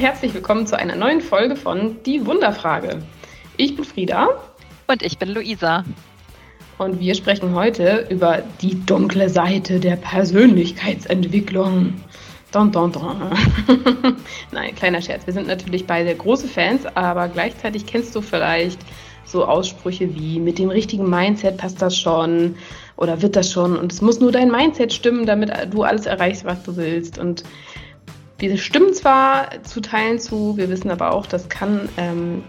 und herzlich willkommen zu einer neuen Folge von Die Wunderfrage. Ich bin Frieda. Und ich bin Luisa. Und wir sprechen heute über die dunkle Seite der Persönlichkeitsentwicklung. Don, don, don. Nein, kleiner Scherz. Wir sind natürlich beide große Fans, aber gleichzeitig kennst du vielleicht so Aussprüche wie mit dem richtigen Mindset passt das schon oder wird das schon und es muss nur dein Mindset stimmen, damit du alles erreichst, was du willst. Und wir stimmen zwar zu Teilen zu, wir wissen aber auch, das kann ähm,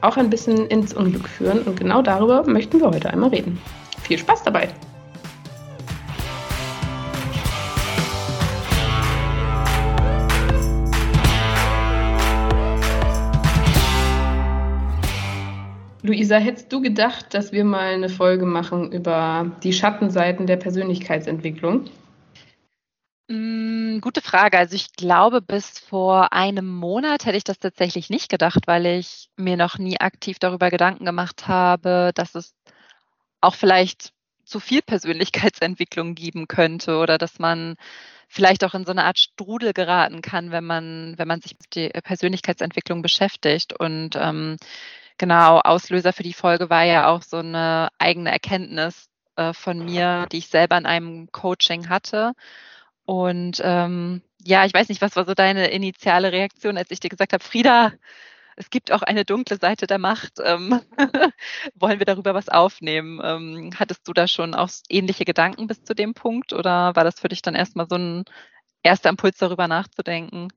auch ein bisschen ins Unglück führen und genau darüber möchten wir heute einmal reden. Viel Spaß dabei! Luisa, hättest du gedacht, dass wir mal eine Folge machen über die Schattenseiten der Persönlichkeitsentwicklung? Mm, gute Frage. Also ich glaube, bis vor einem Monat hätte ich das tatsächlich nicht gedacht, weil ich mir noch nie aktiv darüber Gedanken gemacht habe, dass es auch vielleicht zu viel Persönlichkeitsentwicklung geben könnte oder dass man vielleicht auch in so eine Art Strudel geraten kann, wenn man, wenn man sich mit der Persönlichkeitsentwicklung beschäftigt. Und ähm, Genau, Auslöser für die Folge war ja auch so eine eigene Erkenntnis äh, von mir, die ich selber in einem Coaching hatte. Und ähm, ja, ich weiß nicht, was war so deine initiale Reaktion, als ich dir gesagt habe, Frieda, es gibt auch eine dunkle Seite der Macht. Ähm, wollen wir darüber was aufnehmen? Ähm, hattest du da schon auch ähnliche Gedanken bis zu dem Punkt oder war das für dich dann erstmal so ein erster Impuls, darüber nachzudenken?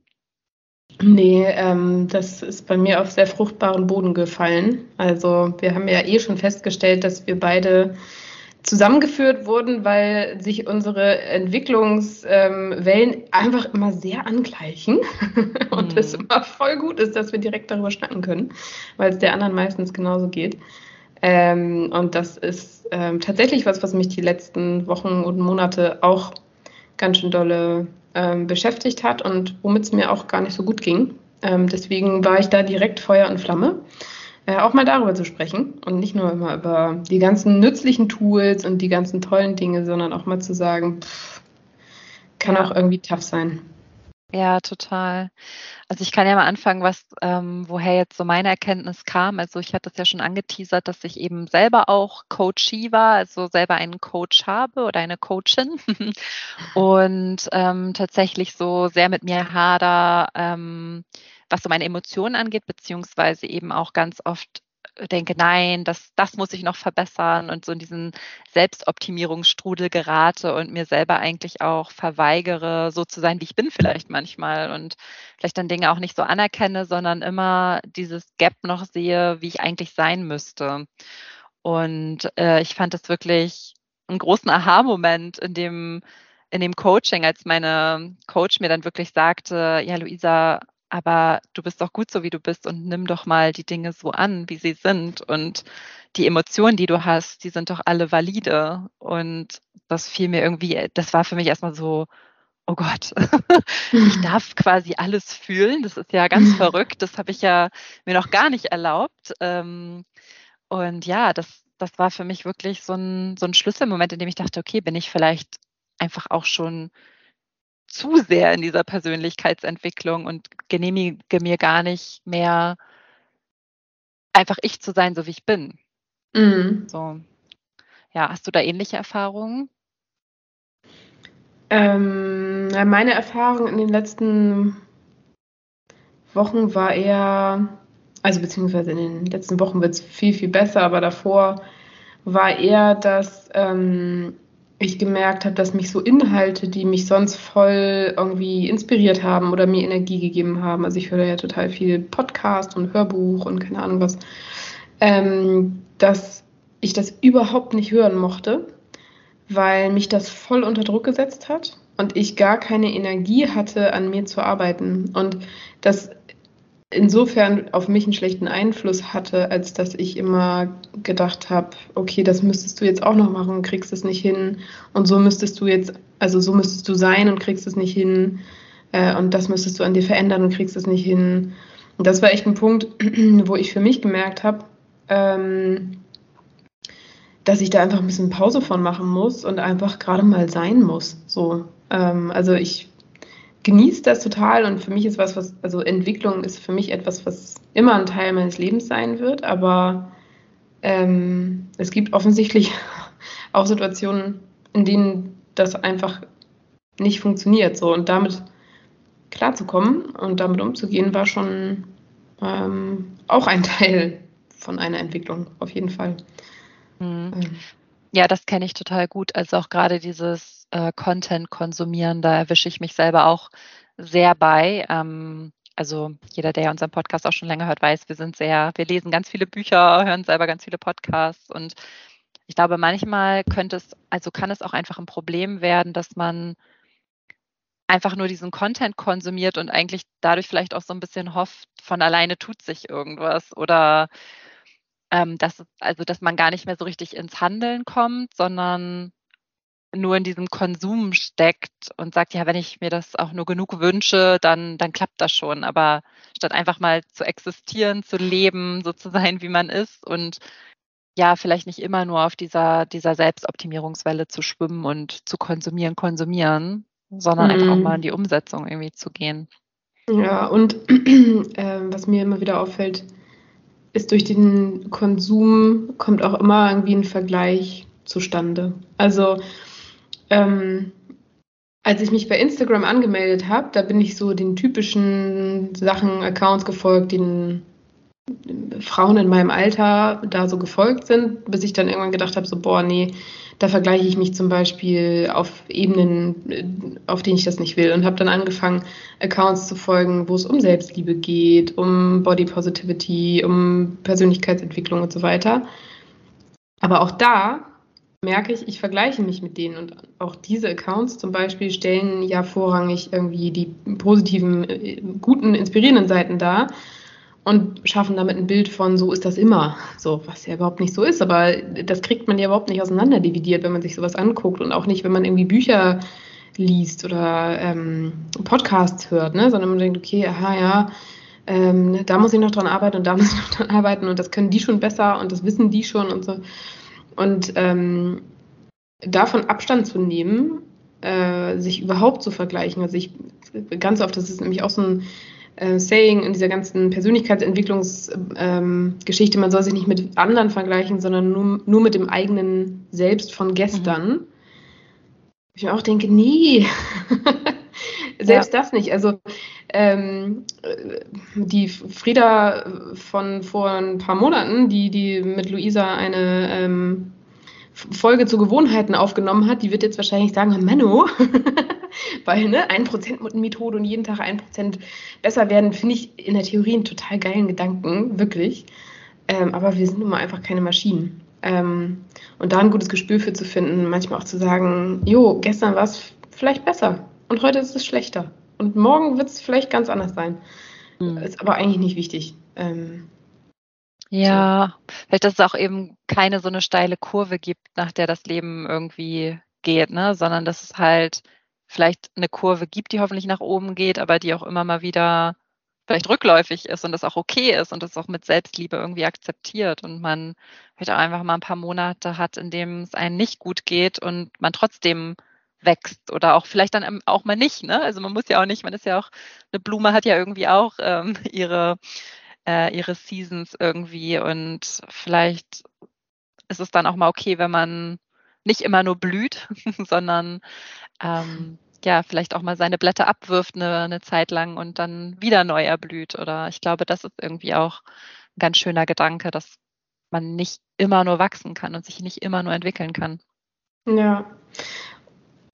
Nee, ähm, das ist bei mir auf sehr fruchtbaren Boden gefallen. Also wir haben ja eh schon festgestellt, dass wir beide zusammengeführt wurden, weil sich unsere Entwicklungswellen ähm, einfach immer sehr angleichen und es mhm. immer voll gut ist, dass wir direkt darüber schnacken können, weil es der anderen meistens genauso geht. Ähm, und das ist ähm, tatsächlich was, was mich die letzten Wochen und Monate auch ganz schön dolle ähm, beschäftigt hat und womit es mir auch gar nicht so gut ging. Ähm, deswegen war ich da direkt Feuer und Flamme, äh, auch mal darüber zu sprechen und nicht nur immer über die ganzen nützlichen Tools und die ganzen tollen Dinge, sondern auch mal zu sagen, pff, kann auch irgendwie tough sein. Ja, total. Also ich kann ja mal anfangen, was, ähm, woher jetzt so meine Erkenntnis kam. Also ich hatte es ja schon angeteasert, dass ich eben selber auch Coachie war, also selber einen Coach habe oder eine Coachin und ähm, tatsächlich so sehr mit mir hader, ähm, was so meine Emotionen angeht, beziehungsweise eben auch ganz oft denke, nein, das, das muss ich noch verbessern und so in diesen Selbstoptimierungsstrudel gerate und mir selber eigentlich auch verweigere, so zu sein, wie ich bin vielleicht manchmal und vielleicht dann Dinge auch nicht so anerkenne, sondern immer dieses Gap noch sehe, wie ich eigentlich sein müsste. Und äh, ich fand das wirklich einen großen Aha-Moment in dem, in dem Coaching, als meine Coach mir dann wirklich sagte, ja, Luisa, aber du bist doch gut so, wie du bist und nimm doch mal die Dinge so an, wie sie sind. Und die Emotionen, die du hast, die sind doch alle valide. Und das fiel mir irgendwie, das war für mich erstmal so, oh Gott, ich darf quasi alles fühlen. Das ist ja ganz verrückt. Das habe ich ja mir noch gar nicht erlaubt. Ähm, und ja, das, das war für mich wirklich so ein, so ein Schlüsselmoment, in dem ich dachte, okay, bin ich vielleicht einfach auch schon zu sehr in dieser Persönlichkeitsentwicklung und genehmige mir gar nicht mehr einfach ich zu sein, so wie ich bin. Mhm. So. Ja, hast du da ähnliche Erfahrungen? Ähm, meine Erfahrung in den letzten Wochen war eher, also beziehungsweise in den letzten Wochen wird es viel, viel besser, aber davor war eher, dass ähm, ich gemerkt habe, dass mich so Inhalte, die mich sonst voll irgendwie inspiriert haben oder mir Energie gegeben haben, also ich höre ja total viel Podcast und Hörbuch und keine Ahnung was, ähm, dass ich das überhaupt nicht hören mochte, weil mich das voll unter Druck gesetzt hat und ich gar keine Energie hatte, an mir zu arbeiten. Und das insofern auf mich einen schlechten Einfluss hatte, als dass ich immer gedacht habe, okay, das müsstest du jetzt auch noch machen, kriegst es nicht hin und so müsstest du jetzt, also so müsstest du sein und kriegst es nicht hin äh, und das müsstest du an dir verändern und kriegst es nicht hin. Und das war echt ein Punkt, wo ich für mich gemerkt habe, ähm, dass ich da einfach ein bisschen Pause von machen muss und einfach gerade mal sein muss. So, ähm, also ich genieße das total und für mich ist was, was, also Entwicklung ist für mich etwas, was immer ein Teil meines Lebens sein wird, aber ähm, es gibt offensichtlich auch Situationen, in denen das einfach nicht funktioniert. So und damit klarzukommen und damit umzugehen, war schon ähm, auch ein Teil von einer Entwicklung, auf jeden Fall. Mhm. Ähm. Ja, das kenne ich total gut. Also auch gerade dieses äh, Content konsumieren, da erwische ich mich selber auch sehr bei. Ähm, also jeder, der unseren Podcast auch schon länger hört, weiß, wir sind sehr, wir lesen ganz viele Bücher, hören selber ganz viele Podcasts und ich glaube, manchmal könnte es, also kann es auch einfach ein Problem werden, dass man einfach nur diesen Content konsumiert und eigentlich dadurch vielleicht auch so ein bisschen hofft, von alleine tut sich irgendwas oder ähm, dass, also dass man gar nicht mehr so richtig ins Handeln kommt, sondern nur in diesem Konsum steckt und sagt, ja, wenn ich mir das auch nur genug wünsche, dann, dann klappt das schon. Aber statt einfach mal zu existieren, zu leben, so zu sein, wie man ist und ja, vielleicht nicht immer nur auf dieser, dieser Selbstoptimierungswelle zu schwimmen und zu konsumieren, konsumieren, sondern mhm. einfach auch mal in die Umsetzung irgendwie zu gehen. Ja, und äh, was mir immer wieder auffällt, ist durch den Konsum kommt auch immer irgendwie ein Vergleich zustande. Also ähm, als ich mich bei Instagram angemeldet habe, da bin ich so den typischen Sachen, Accounts gefolgt, den Frauen in meinem Alter da so gefolgt sind, bis ich dann irgendwann gedacht habe, so, boah, nee, da vergleiche ich mich zum Beispiel auf Ebenen, äh, auf denen ich das nicht will und habe dann angefangen, Accounts zu folgen, wo es um Selbstliebe geht, um Body Positivity, um Persönlichkeitsentwicklung und so weiter. Aber auch da merke ich, ich vergleiche mich mit denen und auch diese Accounts zum Beispiel stellen ja vorrangig irgendwie die positiven, äh, guten, inspirierenden Seiten dar und schaffen damit ein Bild von, so ist das immer. So, was ja überhaupt nicht so ist, aber das kriegt man ja überhaupt nicht auseinanderdividiert, wenn man sich sowas anguckt und auch nicht, wenn man irgendwie Bücher liest oder ähm, Podcasts hört, ne? sondern man denkt, okay, aha, ja, ähm, da muss ich noch dran arbeiten und da muss ich noch dran arbeiten und das können die schon besser und das wissen die schon und so. Und ähm, davon Abstand zu nehmen, äh, sich überhaupt zu vergleichen, also ich ganz oft, das ist nämlich auch so ein äh, Saying in dieser ganzen Persönlichkeitsentwicklungsgeschichte, ähm, man soll sich nicht mit anderen vergleichen, sondern nur, nur mit dem eigenen Selbst von gestern. Mhm. Ich mir auch denke, nee, selbst ja. das nicht. Also ähm, die Frieda von vor ein paar Monaten, die, die mit Luisa eine ähm, Folge zu Gewohnheiten aufgenommen hat, die wird jetzt wahrscheinlich sagen, Menno, weil ne, 1% Methode und jeden Tag 1% besser werden, finde ich in der Theorie einen total geilen Gedanken, wirklich. Ähm, aber wir sind nun mal einfach keine Maschinen. Ähm, und da ein gutes Gespür für zu finden, manchmal auch zu sagen, jo, gestern war es vielleicht besser und heute ist es schlechter. Und morgen wird es vielleicht ganz anders sein. Mhm. Ist aber eigentlich nicht wichtig. Ähm, ja, so. vielleicht, dass es auch eben keine so eine steile Kurve gibt, nach der das Leben irgendwie geht, ne? sondern dass es halt vielleicht eine Kurve gibt, die hoffentlich nach oben geht, aber die auch immer mal wieder vielleicht rückläufig ist und das auch okay ist und das auch mit Selbstliebe irgendwie akzeptiert und man vielleicht auch einfach mal ein paar Monate hat, in dem es einem nicht gut geht und man trotzdem wächst oder auch vielleicht dann auch mal nicht. Ne? Also man muss ja auch nicht, man ist ja auch, eine Blume hat ja irgendwie auch ähm, ihre äh, ihre Seasons irgendwie und vielleicht ist es dann auch mal okay, wenn man nicht immer nur blüht, sondern ähm, ja, vielleicht auch mal seine Blätter abwirft eine, eine Zeit lang und dann wieder neu erblüht. Oder ich glaube, das ist irgendwie auch ein ganz schöner Gedanke, dass man nicht immer nur wachsen kann und sich nicht immer nur entwickeln kann. Ja.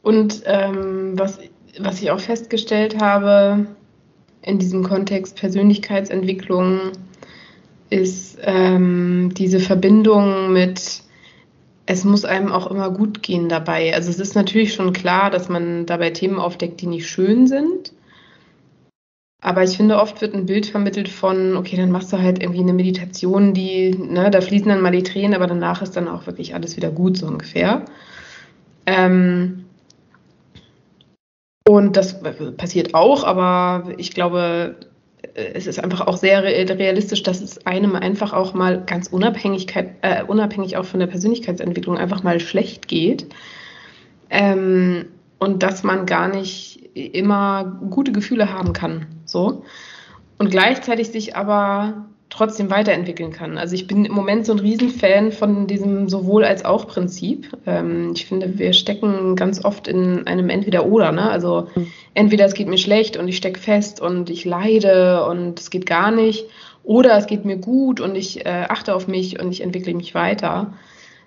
Und ähm, was, was ich auch festgestellt habe, in diesem Kontext Persönlichkeitsentwicklung ist ähm, diese Verbindung mit, es muss einem auch immer gut gehen dabei. Also es ist natürlich schon klar, dass man dabei Themen aufdeckt, die nicht schön sind. Aber ich finde, oft wird ein Bild vermittelt von, okay, dann machst du halt irgendwie eine Meditation, die, ne, da fließen dann mal die Tränen, aber danach ist dann auch wirklich alles wieder gut, so ungefähr. Ähm, und das passiert auch, aber ich glaube, es ist einfach auch sehr realistisch, dass es einem einfach auch mal ganz Unabhängigkeit, äh, unabhängig auch von der Persönlichkeitsentwicklung einfach mal schlecht geht. Ähm, und dass man gar nicht immer gute Gefühle haben kann. So. Und gleichzeitig sich aber trotzdem weiterentwickeln kann. Also ich bin im Moment so ein Riesenfan von diesem sowohl als auch Prinzip. Ähm, ich finde, wir stecken ganz oft in einem Entweder-Oder. Ne? Also entweder es geht mir schlecht und ich stecke fest und ich leide und es geht gar nicht. Oder es geht mir gut und ich äh, achte auf mich und ich entwickle mich weiter.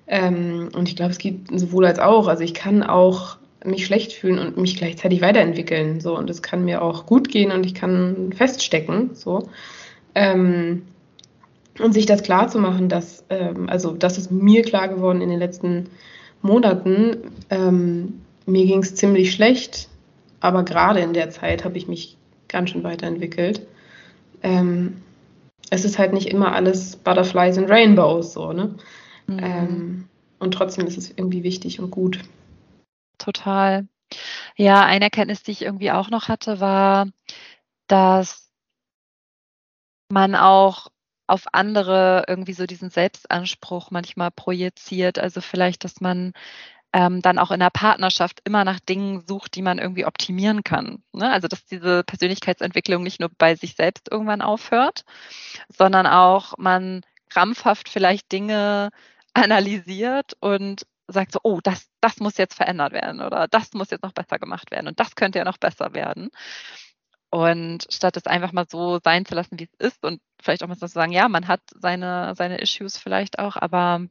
Ähm, und ich glaube, es geht sowohl als auch. Also ich kann auch mich schlecht fühlen und mich gleichzeitig weiterentwickeln. So, und es kann mir auch gut gehen und ich kann feststecken. So. Ähm, und sich das klar zu machen, dass, ähm, also das ist mir klar geworden in den letzten Monaten. Ähm, mir ging es ziemlich schlecht, aber gerade in der Zeit habe ich mich ganz schön weiterentwickelt. Ähm, es ist halt nicht immer alles Butterflies and Rainbows, so, ne? Mhm. Ähm, und trotzdem ist es irgendwie wichtig und gut. Total. Ja, eine Erkenntnis, die ich irgendwie auch noch hatte, war, dass man auch auf andere irgendwie so diesen Selbstanspruch manchmal projiziert. Also vielleicht, dass man ähm, dann auch in der Partnerschaft immer nach Dingen sucht, die man irgendwie optimieren kann. Ne? Also dass diese Persönlichkeitsentwicklung nicht nur bei sich selbst irgendwann aufhört, sondern auch man krampfhaft vielleicht Dinge analysiert und sagt so, oh, das, das muss jetzt verändert werden oder das muss jetzt noch besser gemacht werden und das könnte ja noch besser werden. Und statt es einfach mal so sein zu lassen, wie es ist und vielleicht auch mal zu sagen, ja, man hat seine, seine Issues vielleicht auch, aber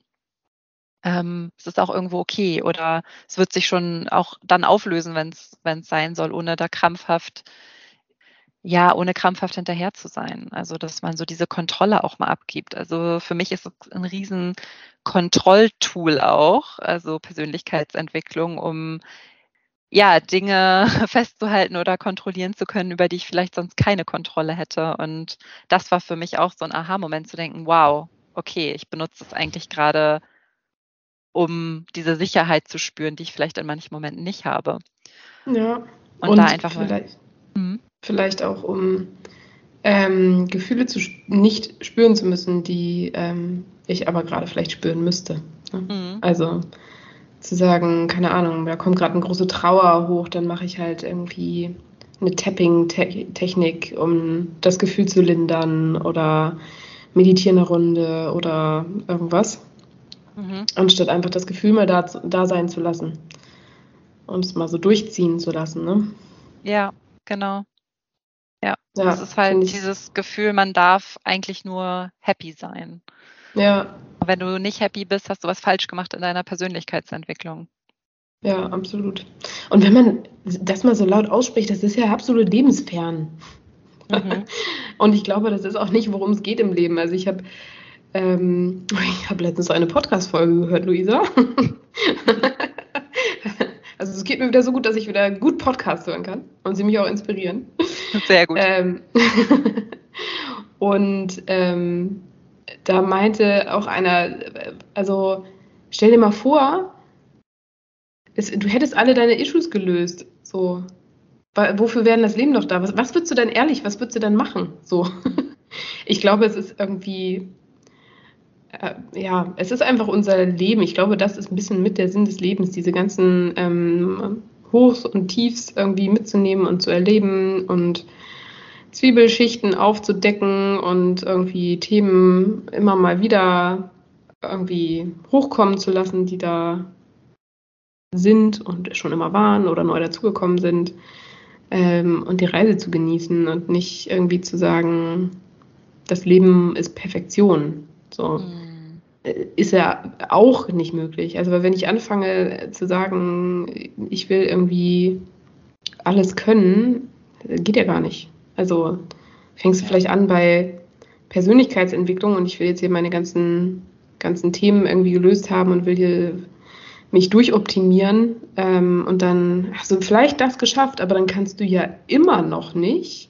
ähm, es ist auch irgendwo okay oder es wird sich schon auch dann auflösen, wenn es sein soll, ohne da krampfhaft, ja, ohne krampfhaft hinterher zu sein. Also, dass man so diese Kontrolle auch mal abgibt. Also für mich ist es ein riesen Kontrolltool auch, also Persönlichkeitsentwicklung, um ja, Dinge festzuhalten oder kontrollieren zu können, über die ich vielleicht sonst keine Kontrolle hätte. Und das war für mich auch so ein Aha-Moment zu denken, wow, okay, ich benutze es eigentlich gerade, um diese Sicherheit zu spüren, die ich vielleicht in manchen Momenten nicht habe. Ja. Und, und da einfach vielleicht, mal. Mhm. Vielleicht auch, um ähm, Gefühle zu nicht spüren zu müssen, die ähm, ich aber gerade vielleicht spüren müsste. Ne? Mhm. Also zu sagen, keine Ahnung, da kommt gerade eine große Trauer hoch, dann mache ich halt irgendwie eine Tapping-Technik, um das Gefühl zu lindern oder meditiere eine Runde oder irgendwas. Mhm. Anstatt einfach das Gefühl mal da, da sein zu lassen und es mal so durchziehen zu lassen. Ne? Ja, genau. Ja, ja das ist halt dieses Gefühl, man darf eigentlich nur happy sein. Ja. Wenn du nicht happy bist, hast du was falsch gemacht in deiner Persönlichkeitsentwicklung. Ja, absolut. Und wenn man das mal so laut ausspricht, das ist ja absolut lebensfern. Mhm. Und ich glaube, das ist auch nicht, worum es geht im Leben. Also ich habe ähm, ich habe letztens eine Podcast-Folge gehört, Luisa. also es geht mir wieder so gut, dass ich wieder gut Podcast hören kann und sie mich auch inspirieren. Sehr gut. Ähm, und ähm, da meinte auch einer, also stell dir mal vor, es, du hättest alle deine Issues gelöst. So. Wofür wäre das Leben noch da? Was, was würdest du dann ehrlich, was würdest du dann machen? So. Ich glaube, es ist irgendwie, äh, ja, es ist einfach unser Leben. Ich glaube, das ist ein bisschen mit der Sinn des Lebens, diese ganzen ähm, Hochs und Tiefs irgendwie mitzunehmen und zu erleben und Zwiebelschichten aufzudecken und irgendwie Themen immer mal wieder irgendwie hochkommen zu lassen, die da sind und schon immer waren oder neu dazugekommen sind. Ähm, und die Reise zu genießen und nicht irgendwie zu sagen, das Leben ist Perfektion. So. Mhm. Ist ja auch nicht möglich. Also, wenn ich anfange zu sagen, ich will irgendwie alles können, geht ja gar nicht. Also fängst du vielleicht an bei Persönlichkeitsentwicklung und ich will jetzt hier meine ganzen, ganzen Themen irgendwie gelöst haben und will hier mich durchoptimieren ähm, und dann hast du vielleicht das geschafft, aber dann kannst du ja immer noch nicht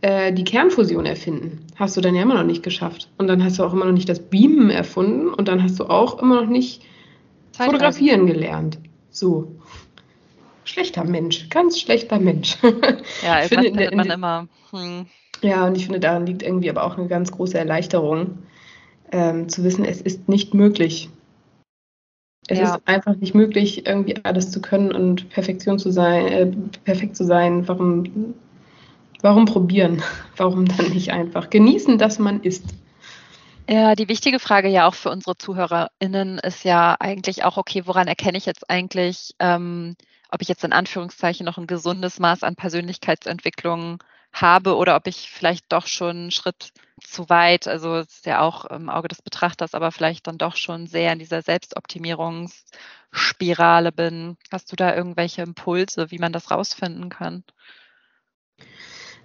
äh, die Kernfusion erfinden. Hast du dann ja immer noch nicht geschafft. Und dann hast du auch immer noch nicht das Beamen erfunden und dann hast du auch immer noch nicht Zeitreisen. fotografieren gelernt. So schlechter Mensch, ganz schlechter Mensch. Ja, ich finde, findet man immer. Hm. Ja, und ich finde, daran liegt irgendwie aber auch eine ganz große Erleichterung, ähm, zu wissen, es ist nicht möglich. Es ja. ist einfach nicht möglich, irgendwie alles zu können und Perfektion zu sein, äh, perfekt zu sein. Warum, warum probieren? Warum dann nicht einfach genießen, dass man isst? Ja, die wichtige Frage ja auch für unsere ZuhörerInnen ist ja eigentlich auch, okay, woran erkenne ich jetzt eigentlich, ähm, ob ich jetzt in Anführungszeichen noch ein gesundes Maß an Persönlichkeitsentwicklung habe oder ob ich vielleicht doch schon einen Schritt zu weit, also es ist ja auch im Auge des Betrachters, aber vielleicht dann doch schon sehr in dieser Selbstoptimierungsspirale bin. Hast du da irgendwelche Impulse, wie man das rausfinden kann?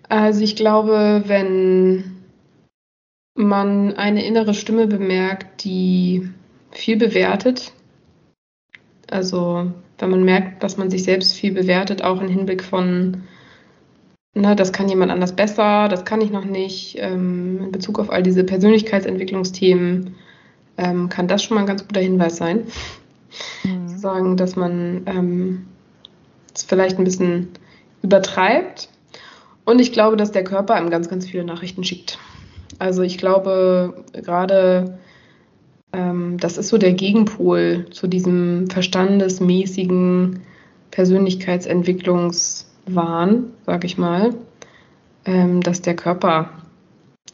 Also ich glaube, wenn man eine innere Stimme bemerkt, die viel bewertet, also wenn man merkt, dass man sich selbst viel bewertet, auch im Hinblick von Ne, das kann jemand anders besser, das kann ich noch nicht. Ähm, in Bezug auf all diese Persönlichkeitsentwicklungsthemen ähm, kann das schon mal ein ganz guter Hinweis sein. Mhm. Zu sagen, dass man ähm, es vielleicht ein bisschen übertreibt. Und ich glaube, dass der Körper einem ganz, ganz viele Nachrichten schickt. Also ich glaube, gerade ähm, das ist so der Gegenpol zu diesem verstandesmäßigen Persönlichkeitsentwicklungs- Wahn, sage ich mal, ähm, dass der Körper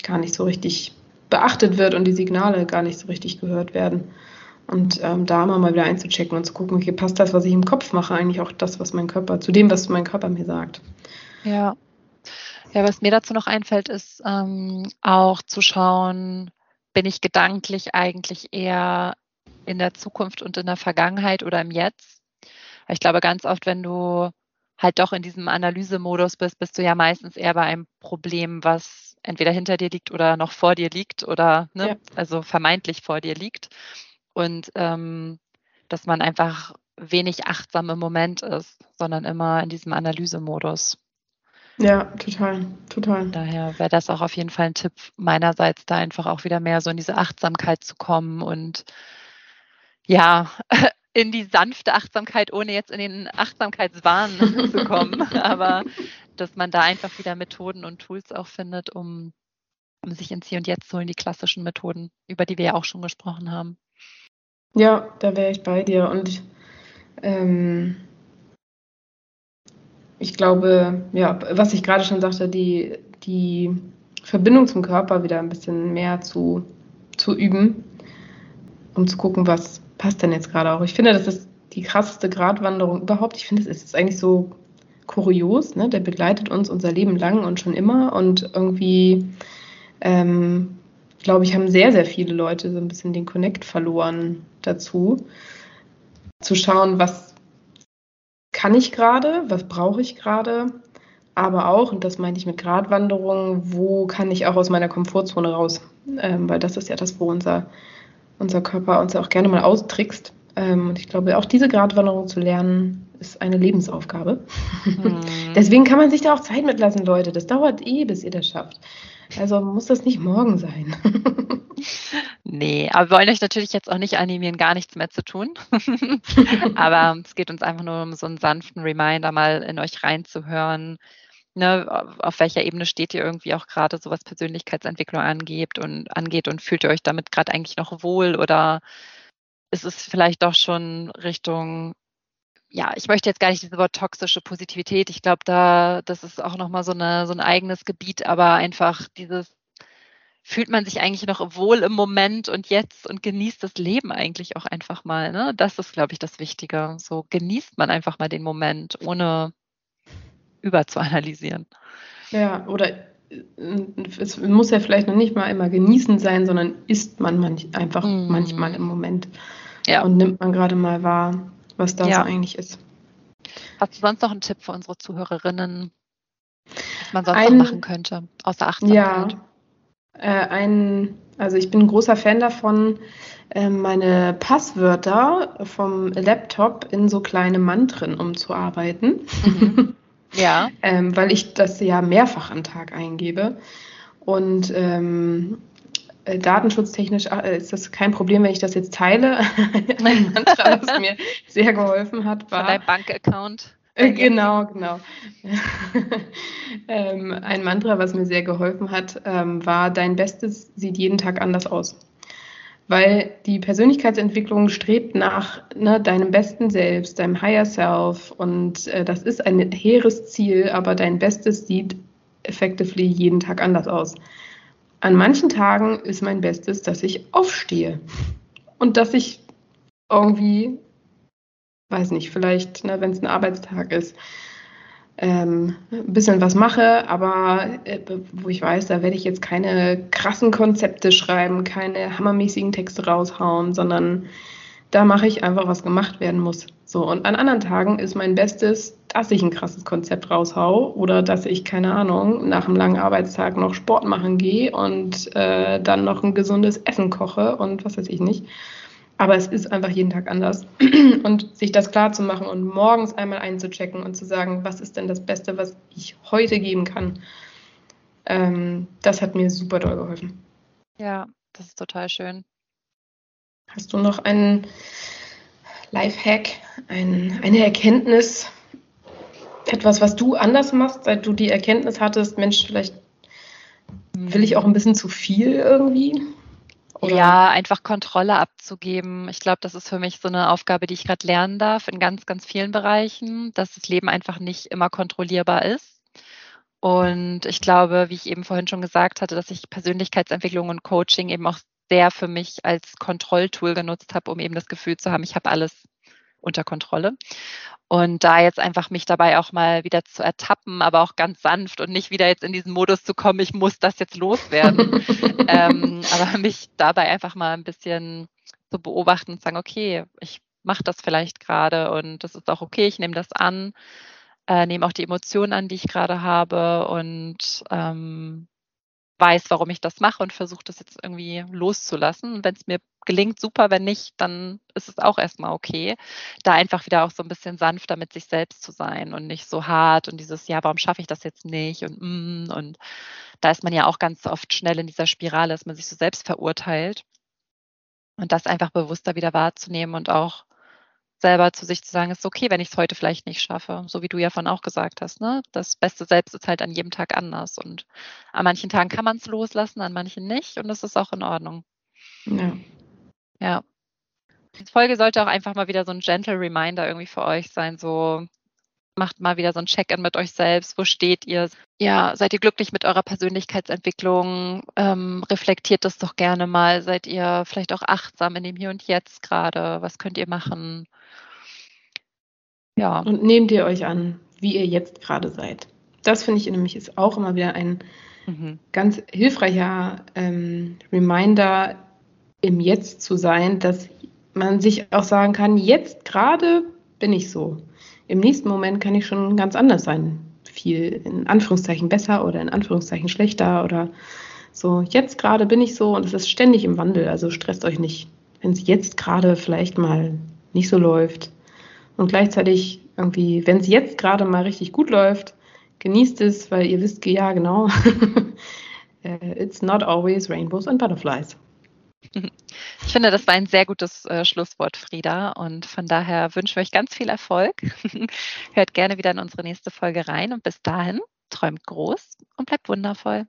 gar nicht so richtig beachtet wird und die Signale gar nicht so richtig gehört werden. Und ähm, da mal wieder einzuchecken und zu gucken, okay, passt das, was ich im Kopf mache, eigentlich auch das, was mein Körper, zu dem, was mein Körper mir sagt. Ja. Ja, was mir dazu noch einfällt, ist ähm, auch zu schauen, bin ich gedanklich eigentlich eher in der Zukunft und in der Vergangenheit oder im Jetzt? Ich glaube, ganz oft, wenn du halt doch in diesem Analysemodus bist, bist du ja meistens eher bei einem Problem, was entweder hinter dir liegt oder noch vor dir liegt oder ne, ja. also vermeintlich vor dir liegt. Und ähm, dass man einfach wenig achtsam im Moment ist, sondern immer in diesem Analysemodus. Ja, total, total. Daher wäre das auch auf jeden Fall ein Tipp meinerseits, da einfach auch wieder mehr so in diese Achtsamkeit zu kommen und ja, in die sanfte Achtsamkeit, ohne jetzt in den Achtsamkeitswahn zu kommen. Aber dass man da einfach wieder Methoden und Tools auch findet, um, um sich ins Hier und Jetzt zu holen, die klassischen Methoden, über die wir ja auch schon gesprochen haben. Ja, da wäre ich bei dir. Und ähm, ich glaube, ja, was ich gerade schon sagte, die, die Verbindung zum Körper wieder ein bisschen mehr zu, zu üben, um zu gucken, was, passt denn jetzt gerade auch? Ich finde, das ist die krasseste Gratwanderung überhaupt. Ich finde, es ist eigentlich so kurios, ne? Der begleitet uns unser Leben lang und schon immer und irgendwie, ähm, glaube ich, haben sehr, sehr viele Leute so ein bisschen den Connect verloren dazu, zu schauen, was kann ich gerade, was brauche ich gerade, aber auch, und das meine ich mit Gratwanderung, wo kann ich auch aus meiner Komfortzone raus? Ähm, weil das ist ja das, wo unser unser Körper uns auch gerne mal austrickst. Ähm, und ich glaube, auch diese Gratwanderung zu lernen, ist eine Lebensaufgabe. Mhm. Deswegen kann man sich da auch Zeit mitlassen, Leute. Das dauert eh, bis ihr das schafft. Also muss das nicht morgen sein. nee, aber wir wollen euch natürlich jetzt auch nicht animieren, gar nichts mehr zu tun. aber es geht uns einfach nur um so einen sanften Reminder, mal in euch reinzuhören, ne, auf welcher Ebene steht ihr irgendwie auch gerade so was Persönlichkeitsentwicklung angeht und angeht und fühlt ihr euch damit gerade eigentlich noch wohl oder ist es vielleicht doch schon Richtung ja, ich möchte jetzt gar nicht dieses Wort toxische Positivität. Ich glaube, da, das ist auch nochmal so, eine, so ein eigenes Gebiet, aber einfach dieses, fühlt man sich eigentlich noch wohl im Moment und jetzt und genießt das Leben eigentlich auch einfach mal. Ne? Das ist, glaube ich, das Wichtige. So genießt man einfach mal den Moment, ohne überzuanalysieren. Ja, oder äh, es muss ja vielleicht noch nicht mal immer genießen sein, sondern ist man manch, einfach mm. manchmal im Moment. Ja. Und nimmt man gerade mal wahr, was das ja. eigentlich ist. Hast du sonst noch einen Tipp für unsere Zuhörerinnen, was man sonst ein, noch machen könnte, außer Achtsamkeit? Ja, äh, ein, also ich bin ein großer Fan davon, äh, meine Passwörter vom Laptop in so kleine Mantren umzuarbeiten. Mhm. Ja. ähm, weil ich das ja mehrfach am Tag eingebe. Und ähm, äh, datenschutztechnisch äh, ist das kein Problem, wenn ich das jetzt teile. Ein Mantra, was mir sehr geholfen hat, war. Dein Bankaccount. Äh, genau, genau. ein Mantra, was mir sehr geholfen hat, war: Dein Bestes sieht jeden Tag anders aus. Weil die Persönlichkeitsentwicklung strebt nach ne, deinem besten Selbst, deinem Higher Self. Und äh, das ist ein hehres Ziel, aber dein Bestes sieht effectively jeden Tag anders aus. An manchen Tagen ist mein Bestes, dass ich aufstehe und dass ich irgendwie, weiß nicht, vielleicht, ne, wenn es ein Arbeitstag ist, ähm, ein bisschen was mache, aber äh, wo ich weiß, da werde ich jetzt keine krassen Konzepte schreiben, keine hammermäßigen Texte raushauen, sondern da mache ich einfach, was gemacht werden muss. So, und an anderen Tagen ist mein Bestes, dass ich ein krasses Konzept raushau oder dass ich, keine Ahnung, nach einem langen Arbeitstag noch Sport machen gehe und äh, dann noch ein gesundes Essen koche und was weiß ich nicht. Aber es ist einfach jeden Tag anders. Und sich das klar zu machen und morgens einmal einzuchecken und zu sagen, was ist denn das Beste, was ich heute geben kann, ähm, das hat mir super doll geholfen. Ja, das ist total schön. Hast du noch einen Lifehack, ein, eine Erkenntnis, etwas, was du anders machst, seit du die Erkenntnis hattest, Mensch, vielleicht will ich auch ein bisschen zu viel irgendwie? Oder? Ja, einfach Kontrolle abzugeben. Ich glaube, das ist für mich so eine Aufgabe, die ich gerade lernen darf in ganz, ganz vielen Bereichen, dass das Leben einfach nicht immer kontrollierbar ist. Und ich glaube, wie ich eben vorhin schon gesagt hatte, dass ich Persönlichkeitsentwicklung und Coaching eben auch sehr für mich als Kontrolltool genutzt habe, um eben das Gefühl zu haben, ich habe alles unter Kontrolle. Und da jetzt einfach mich dabei auch mal wieder zu ertappen, aber auch ganz sanft und nicht wieder jetzt in diesen Modus zu kommen, ich muss das jetzt loswerden. ähm, aber mich dabei einfach mal ein bisschen zu beobachten und sagen, okay, ich mache das vielleicht gerade und das ist auch okay, ich nehme das an, äh, nehme auch die Emotionen an, die ich gerade habe und ähm, weiß, warum ich das mache und versuche das jetzt irgendwie loszulassen. Wenn es mir gelingt, super. Wenn nicht, dann ist es auch erstmal okay. Da einfach wieder auch so ein bisschen sanfter mit sich selbst zu sein und nicht so hart und dieses, ja, warum schaffe ich das jetzt nicht und mm, und da ist man ja auch ganz oft schnell in dieser Spirale, dass man sich so selbst verurteilt. Und das einfach bewusster wieder wahrzunehmen und auch selber zu sich zu sagen, es ist okay, wenn ich es heute vielleicht nicht schaffe, so wie du ja von auch gesagt hast. Ne? Das Beste selbst ist halt an jedem Tag anders und an manchen Tagen kann man es loslassen, an manchen nicht und das ist auch in Ordnung. Ja. Ja. Die Folge sollte auch einfach mal wieder so ein gentle Reminder irgendwie für euch sein, so macht mal wieder so ein Check-in mit euch selbst. Wo steht ihr? Ja, seid ihr glücklich mit eurer Persönlichkeitsentwicklung? Ähm, reflektiert das doch gerne mal. Seid ihr vielleicht auch achtsam in dem Hier und Jetzt gerade? Was könnt ihr machen? Ja. Und nehmt ihr euch an, wie ihr jetzt gerade seid. Das finde ich nämlich ist auch immer wieder ein mhm. ganz hilfreicher ähm, Reminder, im Jetzt zu sein, dass man sich auch sagen kann, jetzt gerade bin ich so. Im nächsten Moment kann ich schon ganz anders sein. Viel in Anführungszeichen besser oder in Anführungszeichen schlechter oder so. Jetzt gerade bin ich so und es ist ständig im Wandel, also stresst euch nicht. Wenn es jetzt gerade vielleicht mal nicht so läuft, und gleichzeitig irgendwie, wenn es jetzt gerade mal richtig gut läuft, genießt es, weil ihr wisst, ja genau, äh, it's not always rainbows and butterflies. Ich finde, das war ein sehr gutes äh, Schlusswort, Frieda. Und von daher wünschen wir euch ganz viel Erfolg. Hört gerne wieder in unsere nächste Folge rein. Und bis dahin, träumt groß und bleibt wundervoll.